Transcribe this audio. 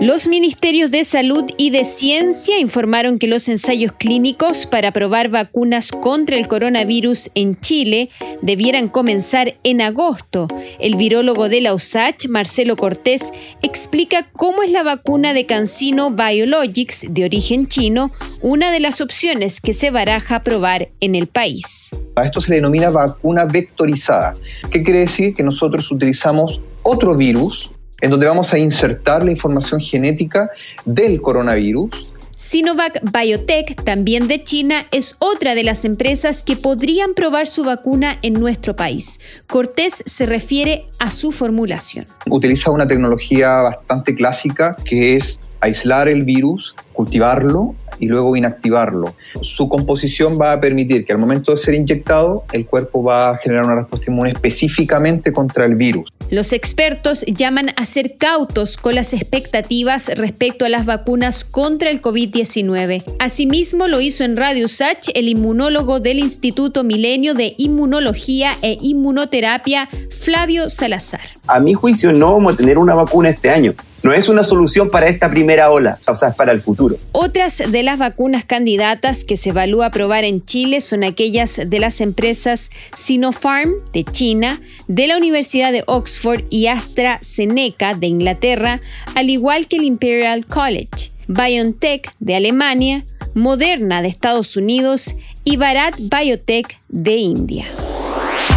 Los ministerios de Salud y de Ciencia informaron que los ensayos clínicos para probar vacunas contra el coronavirus en Chile debieran comenzar en agosto. El virólogo de la USACH, Marcelo Cortés, explica cómo es la vacuna de Cancino Biologics de origen chino, una de las opciones que se baraja probar en el país. A esto se denomina vacuna vectorizada. ¿Qué quiere decir? Que nosotros utilizamos otro virus en donde vamos a insertar la información genética del coronavirus. Sinovac Biotech, también de China, es otra de las empresas que podrían probar su vacuna en nuestro país. Cortés se refiere a su formulación. Utiliza una tecnología bastante clásica que es aislar el virus, cultivarlo y luego inactivarlo. Su composición va a permitir que al momento de ser inyectado, el cuerpo va a generar una respuesta inmune específicamente contra el virus. Los expertos llaman a ser cautos con las expectativas respecto a las vacunas contra el COVID-19. Asimismo, lo hizo en Radio Sach el inmunólogo del Instituto Milenio de Inmunología e Inmunoterapia, Flavio Salazar. A mi juicio, no vamos a tener una vacuna este año no es una solución para esta primera ola, o sea, para el futuro. Otras de las vacunas candidatas que se evalúa probar en Chile son aquellas de las empresas Sinopharm de China, de la Universidad de Oxford y AstraZeneca de Inglaterra, al igual que el Imperial College, BioNTech de Alemania, Moderna de Estados Unidos y Bharat Biotech de India.